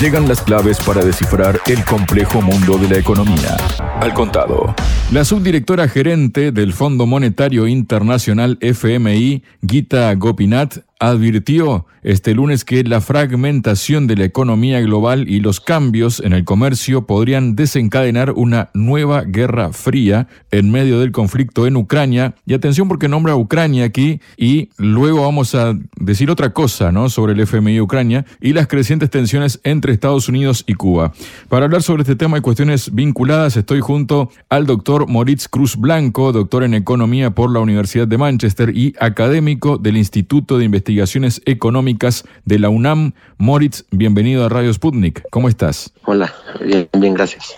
Llegan las claves para descifrar el complejo mundo de la economía. Al contado. La subdirectora gerente del Fondo Monetario Internacional FMI, Gita Gopinath, advirtió este lunes que la fragmentación de la economía global y los cambios en el comercio podrían desencadenar una nueva guerra fría en medio del conflicto en Ucrania. Y atención porque nombra a Ucrania aquí y luego vamos a decir otra cosa ¿no? sobre el FMI Ucrania y las crecientes tensiones entre Estados Unidos y Cuba. Para hablar sobre este tema y cuestiones vinculadas estoy junto al doctor Moritz Cruz Blanco, doctor en economía por la Universidad de Manchester y académico del Instituto de Investigación Investigaciones Económicas de la UNAM. Moritz, bienvenido a Radio Sputnik. ¿Cómo estás? Hola, bien, bien, gracias.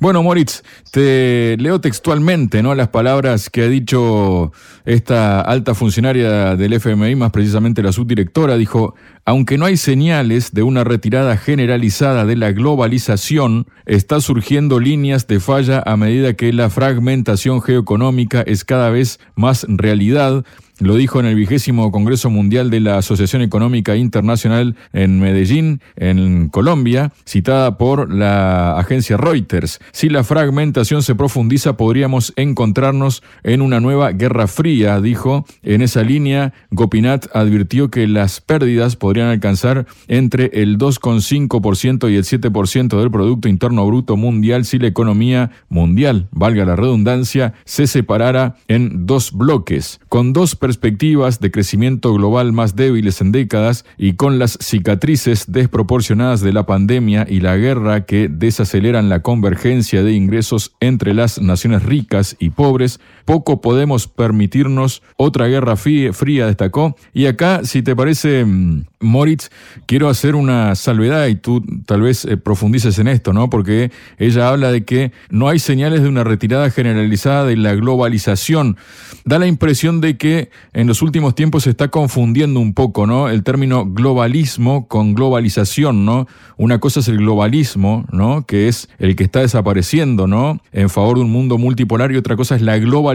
Bueno, Moritz, te leo textualmente ¿no? las palabras que ha dicho esta alta funcionaria del FMI, más precisamente la subdirectora. Dijo, aunque no hay señales de una retirada generalizada de la globalización, está surgiendo líneas de falla a medida que la fragmentación geoeconómica es cada vez más realidad lo dijo en el vigésimo Congreso Mundial de la Asociación Económica Internacional en Medellín, en Colombia, citada por la agencia Reuters. Si la fragmentación se profundiza, podríamos encontrarnos en una nueva guerra fría, dijo. En esa línea, Gopinath advirtió que las pérdidas podrían alcanzar entre el 2,5% y el 7% del Producto Interno Bruto Mundial si la economía mundial, valga la redundancia, se separara en dos bloques, con dos perspectivas de crecimiento global más débiles en décadas y con las cicatrices desproporcionadas de la pandemia y la guerra que desaceleran la convergencia de ingresos entre las naciones ricas y pobres, poco podemos permitirnos otra guerra fría, destacó. Y acá, si te parece, mm, Moritz, quiero hacer una salvedad y tú tal vez eh, profundices en esto, ¿no? Porque ella habla de que no hay señales de una retirada generalizada de la globalización. Da la impresión de que en los últimos tiempos se está confundiendo un poco, ¿no? El término globalismo con globalización, ¿no? Una cosa es el globalismo, ¿no? Que es el que está desapareciendo, ¿no? En favor de un mundo multipolar y otra cosa es la globalización,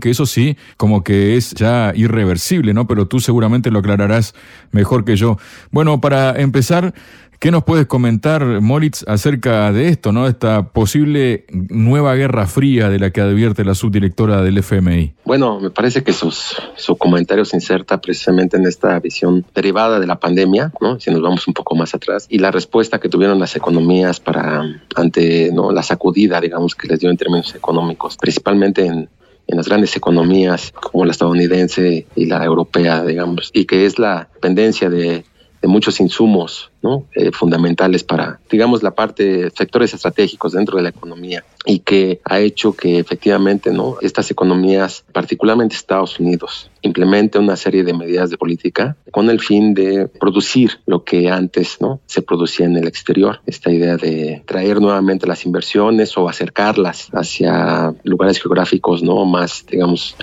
que eso sí, como que es ya irreversible, ¿no? Pero tú seguramente lo aclararás mejor que yo. Bueno, para empezar, ¿Qué nos puedes comentar, Moritz, acerca de esto, ¿no? esta posible nueva guerra fría de la que advierte la subdirectora del FMI? Bueno, me parece que sus, su comentario se inserta precisamente en esta visión derivada de la pandemia, ¿no? si nos vamos un poco más atrás, y la respuesta que tuvieron las economías para ante ¿no? la sacudida, digamos, que les dio en términos económicos, principalmente en, en las grandes economías como la estadounidense y la europea, digamos, y que es la dependencia de de muchos insumos ¿no? Eh, fundamentales para, digamos, la parte, sectores estratégicos dentro de la economía y que ha hecho que efectivamente ¿no? estas economías, particularmente Estados Unidos, implementen una serie de medidas de política con el fin de producir lo que antes ¿no? se producía en el exterior. Esta idea de traer nuevamente las inversiones o acercarlas hacia lugares geográficos ¿no? más, digamos,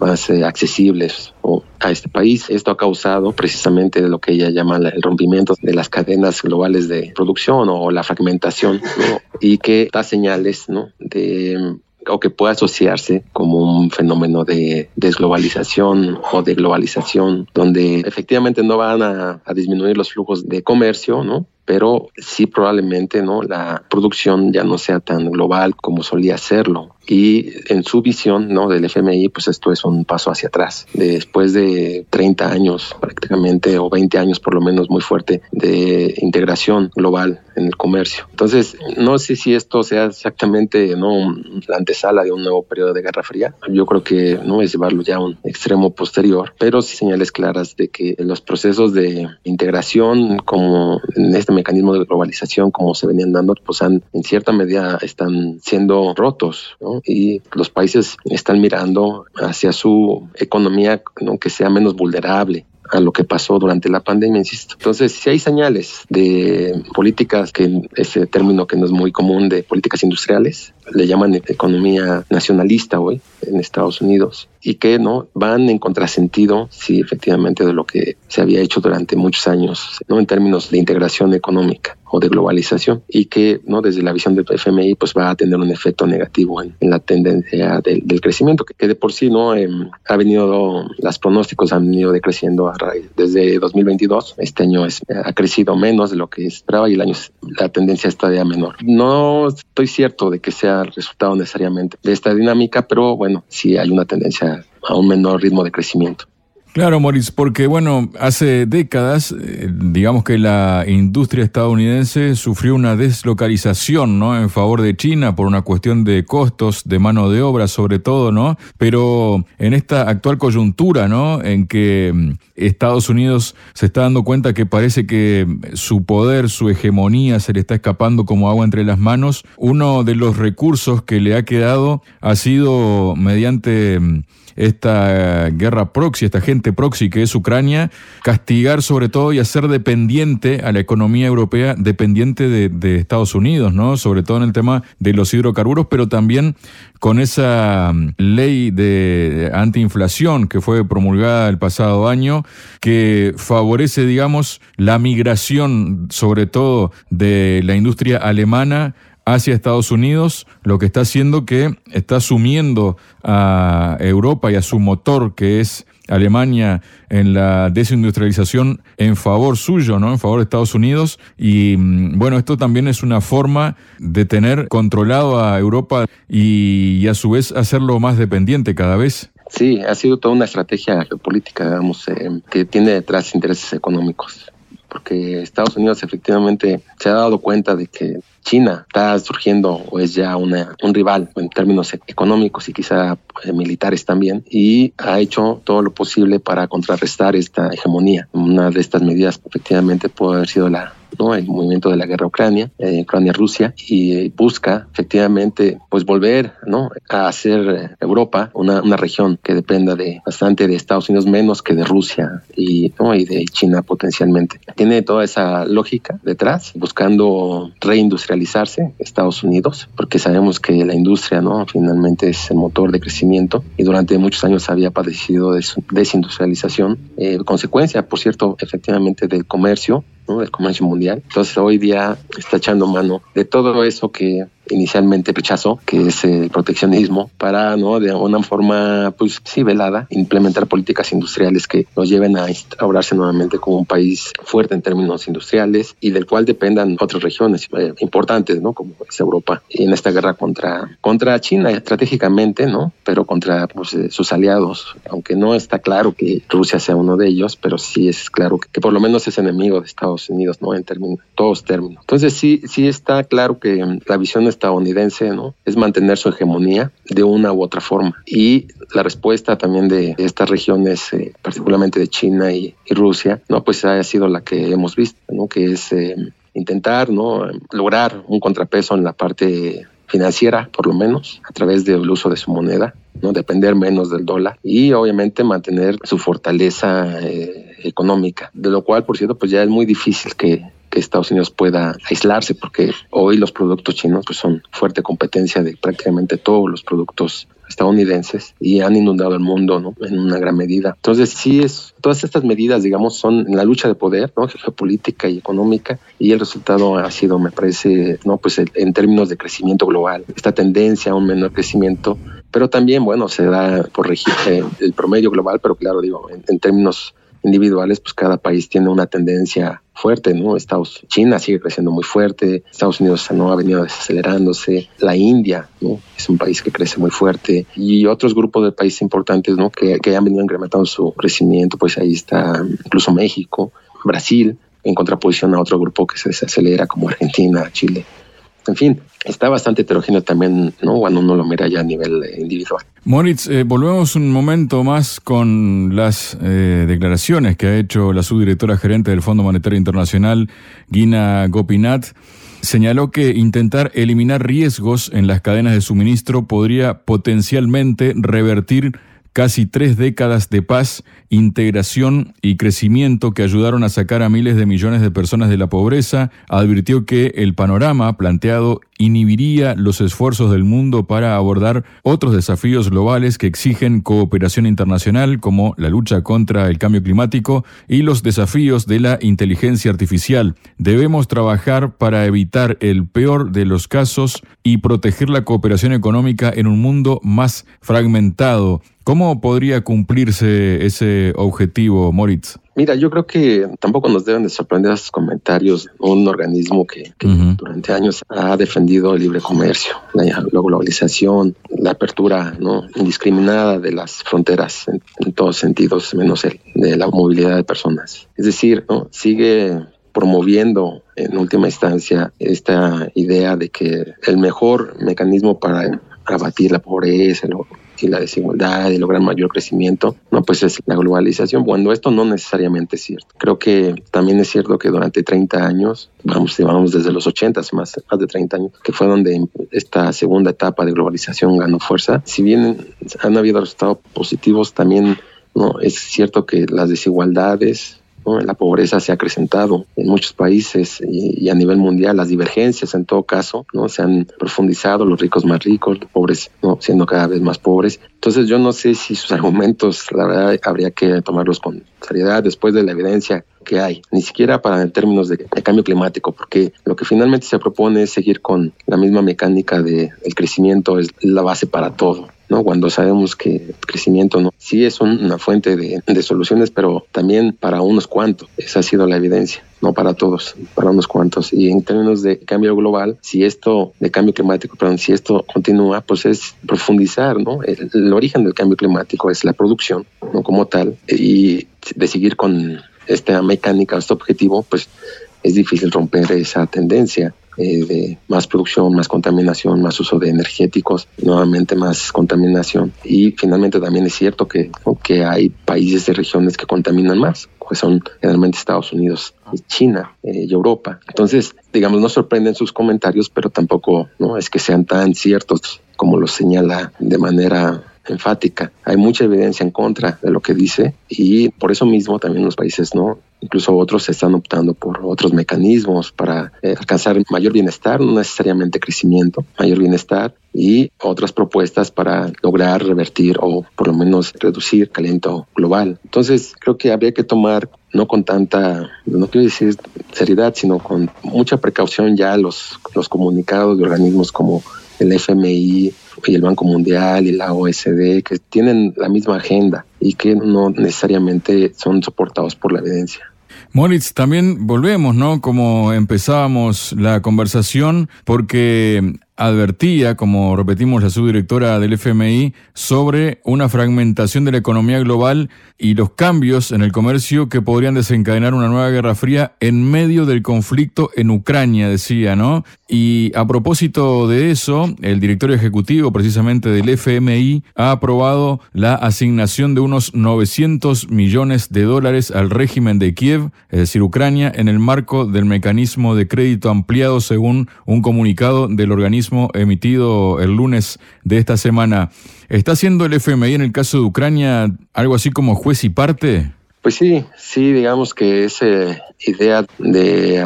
más eh, accesibles a este país. Esto ha causado precisamente lo que ella llama el rompimiento de las cadenas globales de producción o la fragmentación y que da señales ¿no? de o que puede asociarse como un fenómeno de desglobalización o de globalización, donde efectivamente no van a, a disminuir los flujos de comercio, ¿no? Pero sí probablemente no la producción ya no sea tan global como solía serlo y en su visión ¿no? del FMI, pues esto es un paso hacia atrás. Después de 30 años prácticamente, o 20 años por lo menos muy fuerte, de integración global en el comercio. Entonces, no sé si esto sea exactamente ¿no? la antesala de un nuevo periodo de Guerra Fría. Yo creo que no es llevarlo ya a un extremo posterior, pero sí señales claras de que los procesos de integración, como en este mecanismo de globalización, como se venían dando, pues han, en cierta medida están siendo rotos, ¿no? y los países están mirando hacia su economía que sea menos vulnerable a lo que pasó durante la pandemia, insisto. Entonces, si hay señales de políticas, que ese término que no es muy común, de políticas industriales, le llaman economía nacionalista hoy en Estados Unidos y que no van en contrasentido, sí, efectivamente, de lo que se había hecho durante muchos años, no en términos de integración económica o de globalización y que no desde la visión del FMI pues va a tener un efecto negativo en, la tendencia del, crecimiento que, de por sí no em, ha venido las pronósticos han venido decreciendo a raíz desde 2022 este año es, ha crecido menos de lo que esperaba y el año la tendencia está ya menor. No estoy cierto de que sea resultado necesariamente de esta dinámica pero bueno sí hay una tendencia a un menor ritmo de crecimiento Claro, Moritz, porque bueno, hace décadas, eh, digamos que la industria estadounidense sufrió una deslocalización, ¿no? En favor de China por una cuestión de costos, de mano de obra sobre todo, ¿no? Pero en esta actual coyuntura, ¿no? En que mm, Estados Unidos se está dando cuenta que parece que su poder, su hegemonía se le está escapando como agua entre las manos, uno de los recursos que le ha quedado ha sido mediante mm, esta guerra proxy, esta gente proxy que es Ucrania, castigar sobre todo y hacer dependiente a la economía europea, dependiente de, Estados Unidos, ¿no? Sobre todo en el tema de los hidrocarburos, pero también con esa mm, ley de antiinflación que fue promulgada el pasado año, que favorece, digamos, la migración, sobre todo de la industria alemana hacia Estados Unidos, lo que está haciendo que está sumiendo a Europa y a su motor, que es Alemania, en la desindustrialización en favor suyo, ¿no? En favor de Estados Unidos. Y mm, bueno, esto también es una forma de tener controlado a Europa y, a su vez hacerlo más dependiente cada vez. Sí, ha sido toda una estrategia geopolítica, digamos, eh, que tiene detrás intereses económicos porque Estados Unidos efectivamente se ha dado cuenta de que China está surgiendo o es ya una, un rival en términos económicos y quizá eh, militares también y ha hecho todo lo posible para contrarrestar esta hegemonía. Una de estas medidas efectivamente puede haber sido la ¿no? el movimiento de la guerra Ucrania, eh, Ucrania-Rusia, y busca efectivamente pues volver a hacer Europa una, una, región que dependa de bastante de Estados Unidos menos que de Rusia y, de China potencialmente. Tiene toda esa lógica detrás, buscando reindustrializarse Estados Unidos, porque sabemos que la industria ¿no? finalmente es el motor de crecimiento y durante muchos años había padecido de desindustrialización, eh, consecuencia, por cierto, efectivamente del comercio del comercio mundial. Entonces hoy día está echando mano de todo eso que inicialmente rechazó, que es el proteccionismo, para, ¿no? de una forma, pues sí, velada, implementar políticas industriales que nos lleven a instaurarse nuevamente como un país fuerte en términos industriales y del cual dependan otras regiones eh, importantes, ¿no? Como es Europa, en esta guerra contra, contra China estratégicamente, ¿no? Pero contra pues, eh, sus aliados, aunque no está claro que Rusia sea uno de ellos, pero sí es claro que, por lo menos es enemigo de Estados Unidos, ¿no? En términos, todos términos. Entonces sí, sí está claro que la visión es estadounidense, ¿no? Es mantener su hegemonía de una u otra forma. Y la respuesta también de estas regiones, eh, particularmente de China y, Rusia, ¿no? Pues ha sido la que hemos visto, ¿no? Que es eh, intentar, ¿no? Lograr un contrapeso en la parte financiera, por lo menos, a través del uso de su moneda, no depender menos del dólar y obviamente mantener su fortaleza eh, económica, de lo cual, por cierto, pues ya es muy difícil que, que Estados Unidos pueda aislarse, porque hoy los productos chinos pues, son fuerte competencia de prácticamente todos los productos estadounidenses y han inundado el mundo ¿no? en una gran medida. Entonces, sí, es, todas estas medidas, digamos, son en la lucha de poder, ¿no? geopolítica y económica, y el resultado ha sido, me parece, ¿no? pues en términos de crecimiento global, esta tendencia a un menor crecimiento, pero también, bueno, se da por regir eh, el promedio global, pero claro, digo, en términos individuales, pues cada país tiene una tendencia fuerte, ¿no? Estados, China sigue creciendo muy fuerte, Estados Unidos no ha venido desacelerándose, la India, ¿no? Es un país que crece muy fuerte y otros grupos de países importantes, ¿no? Que, que han venido incrementando su crecimiento, pues ahí está incluso México, Brasil, en contraposición a otro grupo que se desacelera como Argentina, Chile. En fin, está bastante heterogéneo también. Cuando uno lo mira ya a nivel eh, individual. Moritz, eh, volvemos un momento más con las eh, declaraciones que ha hecho la subdirectora gerente del Fondo Monetario Internacional, Gina Gopinath. Señaló que intentar eliminar riesgos en las cadenas de suministro podría potencialmente revertir casi tres décadas de paz, integración y crecimiento que ayudaron a sacar a miles de millones de personas de la pobreza, advirtió que el panorama planteado inhibiría los esfuerzos del mundo para abordar otros desafíos globales que exigen cooperación internacional como la lucha contra el cambio climático y los desafíos de la inteligencia artificial. Debemos trabajar para evitar el peor de los casos y proteger la cooperación económica en un mundo más fragmentado. ¿Cómo podría cumplirse ese objetivo, Moritz? Mira, yo creo que tampoco nos deben de sorprender esos comentarios. Un organismo que, durante años ha defendido el libre comercio, la, globalización, la apertura ¿no? indiscriminada de las fronteras en, todos sentidos, menos el de la movilidad de personas. Es decir, ¿no? sigue promoviendo en última instancia esta idea de que el mejor mecanismo para abatir la pobreza, y la desigualdad y lograr mayor crecimiento, no, pues es la globalización, cuando esto no necesariamente es cierto. Creo que también es cierto que durante 30 años, vamos, vamos desde los 80, más, más de 30 años, que fue donde esta segunda etapa de globalización ganó fuerza, si bien han habido resultados positivos, también no es cierto que las desigualdades la pobreza se ha acrecentado en muchos países y, a nivel mundial las divergencias en todo caso ¿no? se han profundizado, los ricos más ricos, los pobres ¿no? siendo cada vez más pobres. Entonces yo no sé si sus argumentos, la verdad, habría que tomarlos con seriedad después de la evidencia que hay, ni siquiera para en términos de, cambio climático, porque lo que finalmente se propone es seguir con la misma mecánica de el crecimiento, es la base para todo. ¿no? Cuando sabemos que el crecimiento no, sí es una fuente de, soluciones, pero también para unos cuantos. Esa ha sido la evidencia, no para todos, para unos cuantos. Y en términos de cambio global, si esto, de cambio climático, perdón, si esto continúa, pues es profundizar, ¿no? El origen del cambio climático es la producción, ¿no? Como tal, y de seguir con esta mecánica, este objetivo, pues es difícil romper esa tendencia. Eh, de más producción, más contaminación, más uso de energéticos, nuevamente más contaminación. Y finalmente también es cierto que, que hay países y regiones que contaminan más, que son generalmente Estados Unidos, China eh, y Europa. Entonces, digamos, no sorprenden sus comentarios, pero tampoco no es que sean tan ciertos como lo señala de manera enfática. Hay mucha evidencia en contra de lo que dice y por eso mismo también los países no incluso otros están optando por otros mecanismos para eh, alcanzar mayor bienestar, no necesariamente crecimiento, mayor bienestar y otras propuestas para lograr revertir o por lo menos reducir calentamiento global. Entonces creo que habría que tomar no con tanta, no quiero decir seriedad, sino con mucha precaución ya los, los comunicados de organismos como el FMI y el Banco Mundial y la OSD, que tienen la misma agenda y que no necesariamente son soportados por la evidencia. Moritz, también volvemos, ¿no? Como empezábamos la conversación, porque advertía, como repetimos la subdirectora del FMI, sobre una fragmentación de la economía global y los cambios en el comercio que podrían desencadenar una nueva guerra fría en medio del conflicto en Ucrania, decía, ¿no? Y a propósito de eso, el directorio ejecutivo precisamente del FMI ha aprobado la asignación de unos 900 millones de dólares al régimen de Kiev, es decir, Ucrania, en el marco del mecanismo de crédito ampliado según un comunicado del organismo emitido el lunes de esta semana. ¿Está haciendo el FMI en el caso de Ucrania algo así como juez y parte? Pues sí, sí, digamos que esa idea de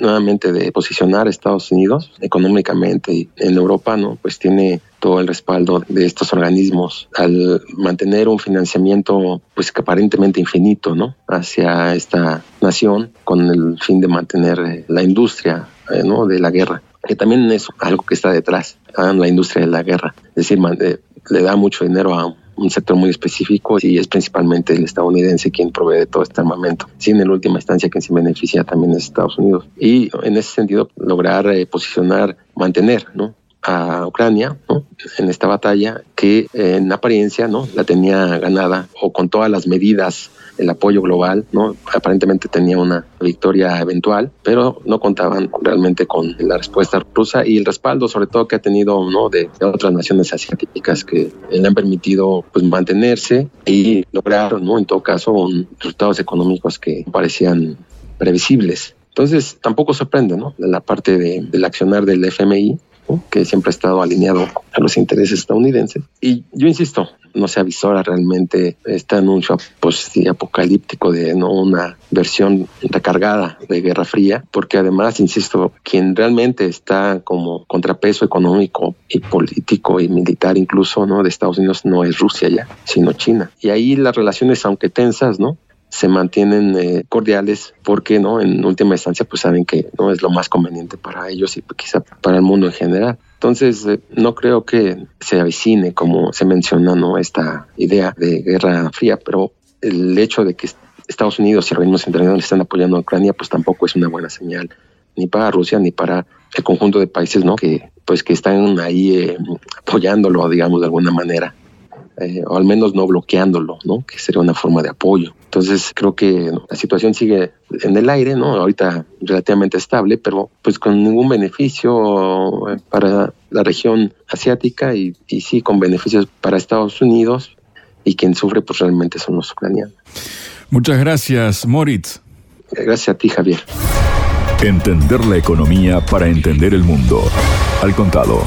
nuevamente de posicionar a Estados Unidos económicamente en Europa, ¿no? Pues tiene todo el respaldo de estos organismos al mantener un financiamiento pues que aparentemente infinito, ¿no? hacia esta nación con el fin de mantener la industria eh, ¿no? de la guerra que también es algo que está detrás en la industria de la guerra. Es decir, eh, le da mucho dinero a un sector muy específico y es principalmente el estadounidense quien provee todo este armamento. Sin en última instancia quien se beneficia también es Estados Unidos. Y en ese sentido lograr eh, posicionar, mantener, ¿no? A Ucrania en esta batalla que en apariencia no la tenía ganada o con todas las medidas el apoyo global, ¿no? Aparentemente tenía una victoria eventual, pero no contaban realmente con la respuesta rusa y el respaldo, sobre todo que ha tenido, ¿no? De, otras naciones asiáticas que le han permitido, pues, mantenerse y lograr, ¿no? En todo caso, resultados económicos que parecían previsibles. Entonces, tampoco sorprende, ¿no? La parte de, del accionar del FMI, que siempre ha estado alineado a los intereses estadounidenses. Y yo insisto, no se avisora realmente este anuncio pues, apocalíptico de no una versión recargada de Guerra Fría, porque además, insisto, quien realmente está como contrapeso económico y político y militar incluso no de Estados Unidos no es Rusia ya, sino China. Y ahí las relaciones, aunque tensas, ¿no? Se mantienen eh, cordiales porque no en última instancia pues saben que no es lo más conveniente para ellos y quizá para el mundo en general. Entonces eh, no creo que se avicine como se menciona no esta idea de guerra fría pero el hecho de que Estados Unidos y organismos internacionales están apoyando a Ucrania pues tampoco es una buena señal ni para Rusia ni para el conjunto de países no que pues que están ahí eh, apoyándolo digamos de alguna manera eh, o al menos no bloqueándolo, ¿no? Que sería una forma de apoyo. Entonces creo que la situación sigue en el aire, ¿no? Ahorita relativamente estable, pero pues con ningún beneficio eh, para la región asiática y, y sí con beneficios para Estados Unidos y quien sufre pues realmente son los ucranianos. Muchas gracias, Moritz. Gracias a ti, Javier. Entender la economía para entender el mundo. Al contado.